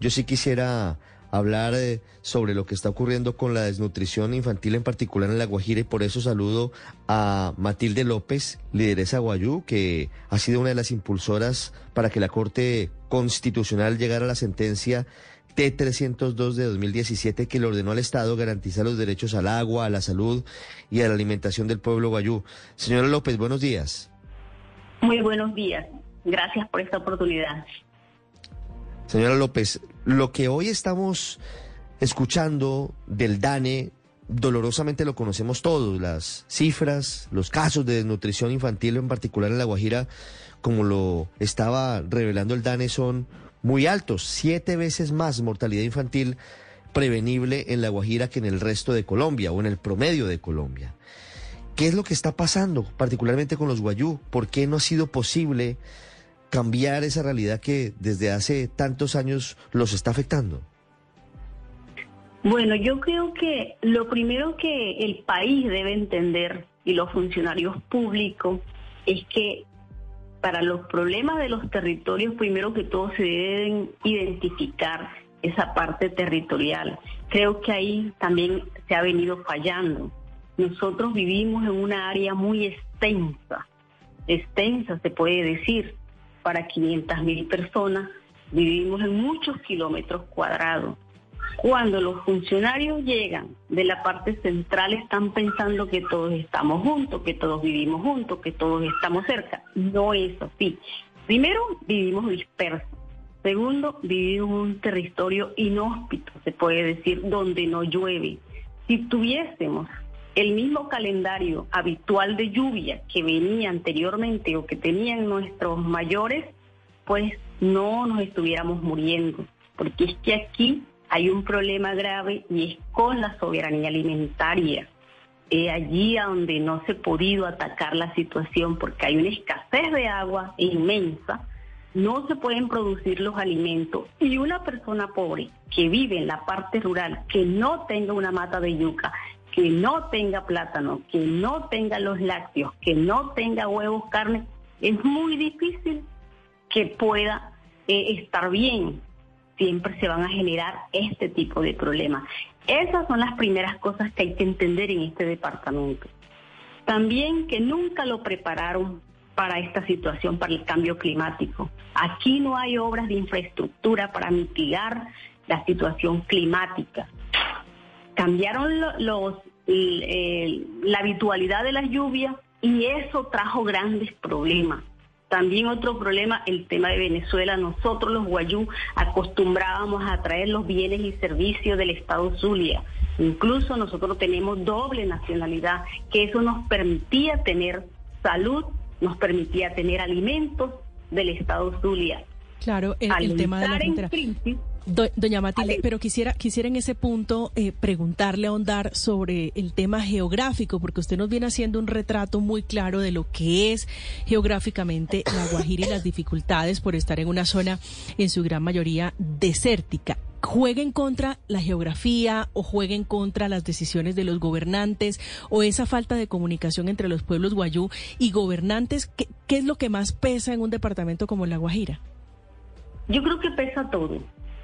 yo sí quisiera hablar eh, sobre lo que está ocurriendo con la desnutrición infantil en particular en La Guajira y por eso saludo a Matilde López, lideresa Guayú, que ha sido una de las impulsoras para que la Corte Constitucional llegara a la sentencia T302 de 2017 que le ordenó al Estado garantizar los derechos al agua, a la salud y a la alimentación del pueblo guayú. Señora López, buenos días. Muy buenos días. Gracias por esta oportunidad. Señora López, lo que hoy estamos escuchando del DANE, dolorosamente lo conocemos todos, las cifras, los casos de desnutrición infantil, en particular en La Guajira, como lo estaba revelando el DANE, son muy altos, siete veces más mortalidad infantil prevenible en La Guajira que en el resto de Colombia o en el promedio de Colombia. ¿Qué es lo que está pasando, particularmente con los guayú? ¿Por qué no ha sido posible cambiar esa realidad que desde hace tantos años los está afectando? Bueno, yo creo que lo primero que el país debe entender y los funcionarios públicos es que para los problemas de los territorios, primero que todo se deben identificar esa parte territorial. Creo que ahí también se ha venido fallando. Nosotros vivimos en una área muy extensa, extensa se puede decir, para 500 mil personas, vivimos en muchos kilómetros cuadrados. Cuando los funcionarios llegan de la parte central están pensando que todos estamos juntos, que todos vivimos juntos, que todos estamos cerca. No es así. Primero, vivimos dispersos. Segundo, vivimos en un territorio inhóspito, se puede decir, donde no llueve. Si tuviésemos el mismo calendario habitual de lluvia que venía anteriormente o que tenían nuestros mayores, pues no nos estuviéramos muriendo, porque es que aquí hay un problema grave y es con la soberanía alimentaria. Es allí donde no se ha podido atacar la situación porque hay una escasez de agua inmensa, no se pueden producir los alimentos y una persona pobre que vive en la parte rural, que no tenga una mata de yuca, que no tenga plátano, que no tenga los lácteos, que no tenga huevos, carne, es muy difícil que pueda eh, estar bien. Siempre se van a generar este tipo de problemas. Esas son las primeras cosas que hay que entender en este departamento. También que nunca lo prepararon para esta situación, para el cambio climático. Aquí no hay obras de infraestructura para mitigar la situación climática cambiaron los, la habitualidad de las lluvias y eso trajo grandes problemas. También otro problema, el tema de Venezuela. Nosotros los guayú acostumbrábamos a traer los bienes y servicios del Estado Zulia. Incluso nosotros tenemos doble nacionalidad, que eso nos permitía tener salud, nos permitía tener alimentos del Estado Zulia. Claro, el, tema de la frontera doña Matilde, pero quisiera, quisiera en ese punto eh, preguntarle, ahondar sobre el tema geográfico, porque usted nos viene haciendo un retrato muy claro de lo que es geográficamente la Guajira y las dificultades por estar en una zona en su gran mayoría desértica. ¿Juega en contra la geografía o juega en contra las decisiones de los gobernantes o esa falta de comunicación entre los pueblos guayú y gobernantes? ¿Qué, qué es lo que más pesa en un departamento como La Guajira? Yo creo que pesa todo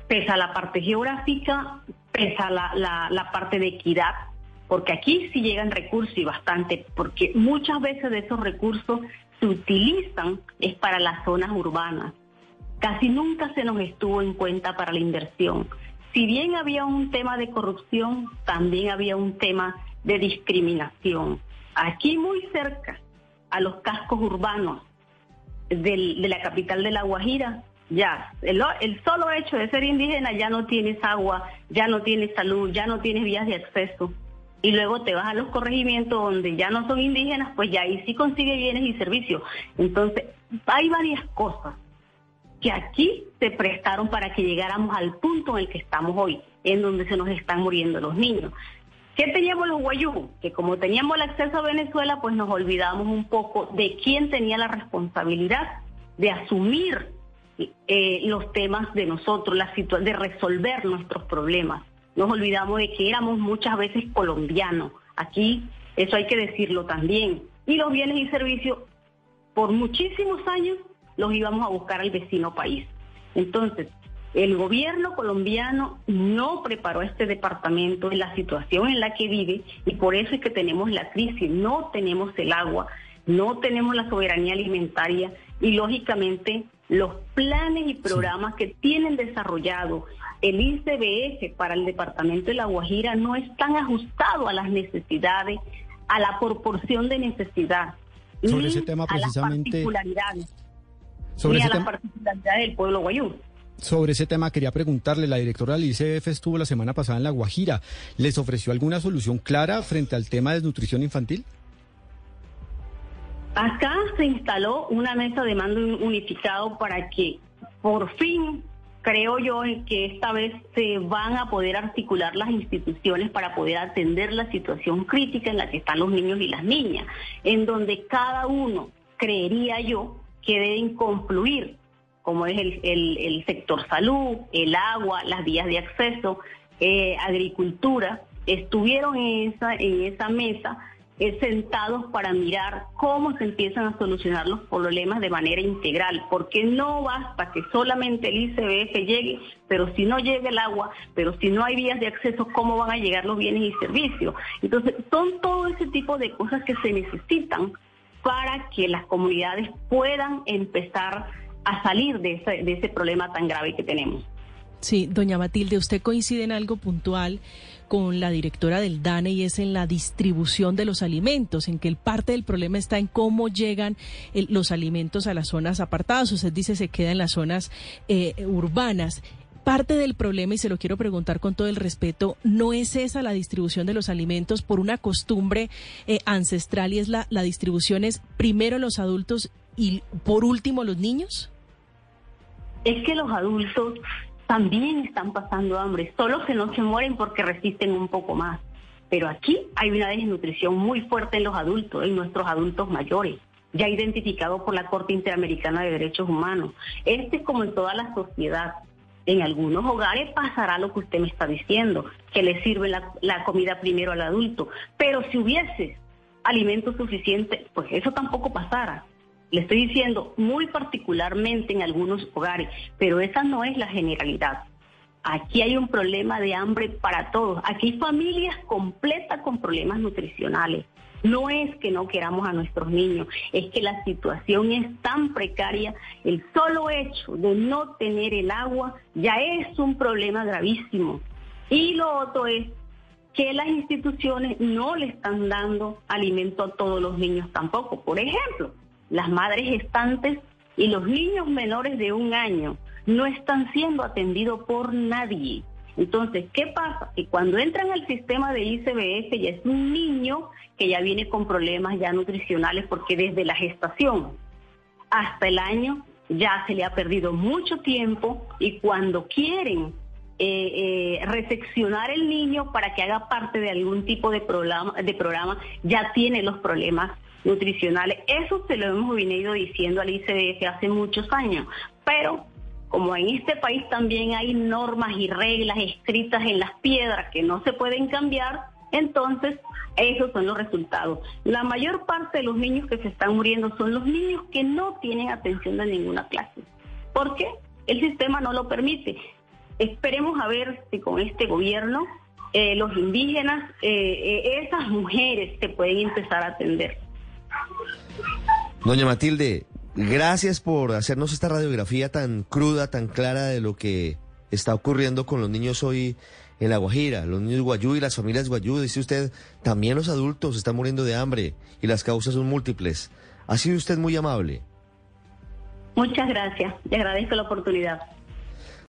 pesa la parte geográfica, pesa la, parte de equidad, porque aquí sí llegan recursos y bastante, porque muchas veces de esos recursos se utilizan es para las zonas urbanas. Casi nunca se nos estuvo en cuenta para la inversión. Si bien había un tema de corrupción, también había un tema de discriminación. Aquí muy cerca, a los cascos urbanos de la capital de La Guajira, ya, el, solo hecho de ser indígena ya no tienes agua, ya no tienes salud, ya no tienes vías de acceso. Y luego te vas a los corregimientos donde ya no son indígenas, pues ya ahí sí consigue bienes y servicios. Entonces, hay varias cosas que aquí se prestaron para que llegáramos al punto en el que estamos hoy, en donde se nos están muriendo los niños. ¿Qué teníamos los guayú? Que como teníamos el acceso a Venezuela, pues nos olvidamos un poco de quién tenía la responsabilidad de asumir eh, los temas de nosotros, la de resolver nuestros problemas. Nos olvidamos de que éramos muchas veces colombianos. Aquí eso hay que decirlo también. Y los bienes y servicios, por muchísimos años, los íbamos a buscar al vecino país. Entonces, El gobierno colombiano no preparó este departamento en la situación en la que vive y por eso es que tenemos la crisis, no tenemos el agua, no tenemos la soberanía alimentaria y lógicamente los planes y programas que tienen desarrollado el ICBF para el departamento de La Guajira no están ajustados a las necesidades, a la proporción de necesidad, sobre ese tema precisamente, a las particularidades, sobre a las particularidades del pueblo guayú. Sobre ese tema quería preguntarle, la directora del ICBF estuvo la semana pasada en La Guajira. ¿Les ofreció alguna solución clara frente al tema de desnutrición infantil? Acá se instaló una mesa de mando unificado para que por fin, creo yo, que esta vez se van a poder articular las instituciones para poder atender la situación crítica en la que están los niños y las niñas, en donde cada uno, creería yo, que deben confluir, como es el, sector salud, el agua, las vías de acceso, eh, agricultura, estuvieron en esa, en esa mesa sentados para mirar cómo se empiezan a solucionar los problemas de manera integral, porque no basta que solamente el ICBF llegue, pero si no llega el agua, pero si no hay vías de acceso, ¿cómo van a llegar los bienes y servicios? Entonces, son todo ese tipo de cosas que se necesitan para que las comunidades puedan empezar a salir de ese, de ese problema tan grave que tenemos. Sí, doña Matilde, usted coincide en algo puntual con la directora del DANE y es en la distribución de los alimentos, en que el parte del problema está en cómo llegan los alimentos a las zonas apartadas. Usted dice se queda en las zonas eh, urbanas. Parte del problema, y se lo quiero preguntar con todo el respeto, no es esa la distribución de los alimentos por una costumbre eh, ancestral y es la, la distribución es primero los adultos y por último los niños? Es que los adultos también están pasando hambre, solo que no se mueren porque resisten un poco más. Pero aquí hay una desnutrición muy fuerte en los adultos, en nuestros adultos mayores, ya identificado por la Corte Interamericana de Derechos Humanos. Este es como en toda la sociedad. En algunos hogares pasará lo que usted me está diciendo, que le sirve la, la comida primero al adulto. Pero si hubiese alimento suficiente, pues eso tampoco pasara. Le estoy diciendo muy particularmente en algunos hogares, pero esa no es la generalidad. Aquí hay un problema de hambre para todos. Aquí hay familias completas con problemas nutricionales. No es que no queramos a nuestros niños, es que la situación es tan precaria. El solo hecho de no tener el agua ya es un problema gravísimo. Y lo otro es que las instituciones no le están dando alimento a todos los niños tampoco. Por ejemplo, las madres gestantes y los niños menores de un año no están siendo atendidos por nadie. Entonces, ¿qué pasa? Que cuando entran al sistema de ICBF ya es un niño que ya viene con problemas ya nutricionales porque desde la gestación hasta el año ya se le ha perdido mucho tiempo y cuando quieren eh, eh, el niño para que haga parte de algún tipo de programa, de programa ya tiene los problemas nutricionales. Eso se lo hemos venido diciendo al ICDF hace muchos años, pero como en este país también hay normas y reglas escritas en las piedras que no se pueden cambiar, entonces esos son los resultados. La mayor parte de los niños que se están muriendo son los niños que no tienen atención de ninguna clase. ¿Por qué? El sistema no lo permite. Esperemos a ver si con este gobierno eh, los indígenas, eh, eh, esas mujeres se pueden empezar a atender. Doña Matilde, gracias por hacernos esta radiografía tan cruda, tan clara de lo que está ocurriendo con los niños hoy en La Guajira, los niños guayú y las familias guayú. Dice usted, también los adultos están muriendo de hambre y las causas son múltiples. Ha sido usted muy amable. Muchas gracias, le agradezco la oportunidad.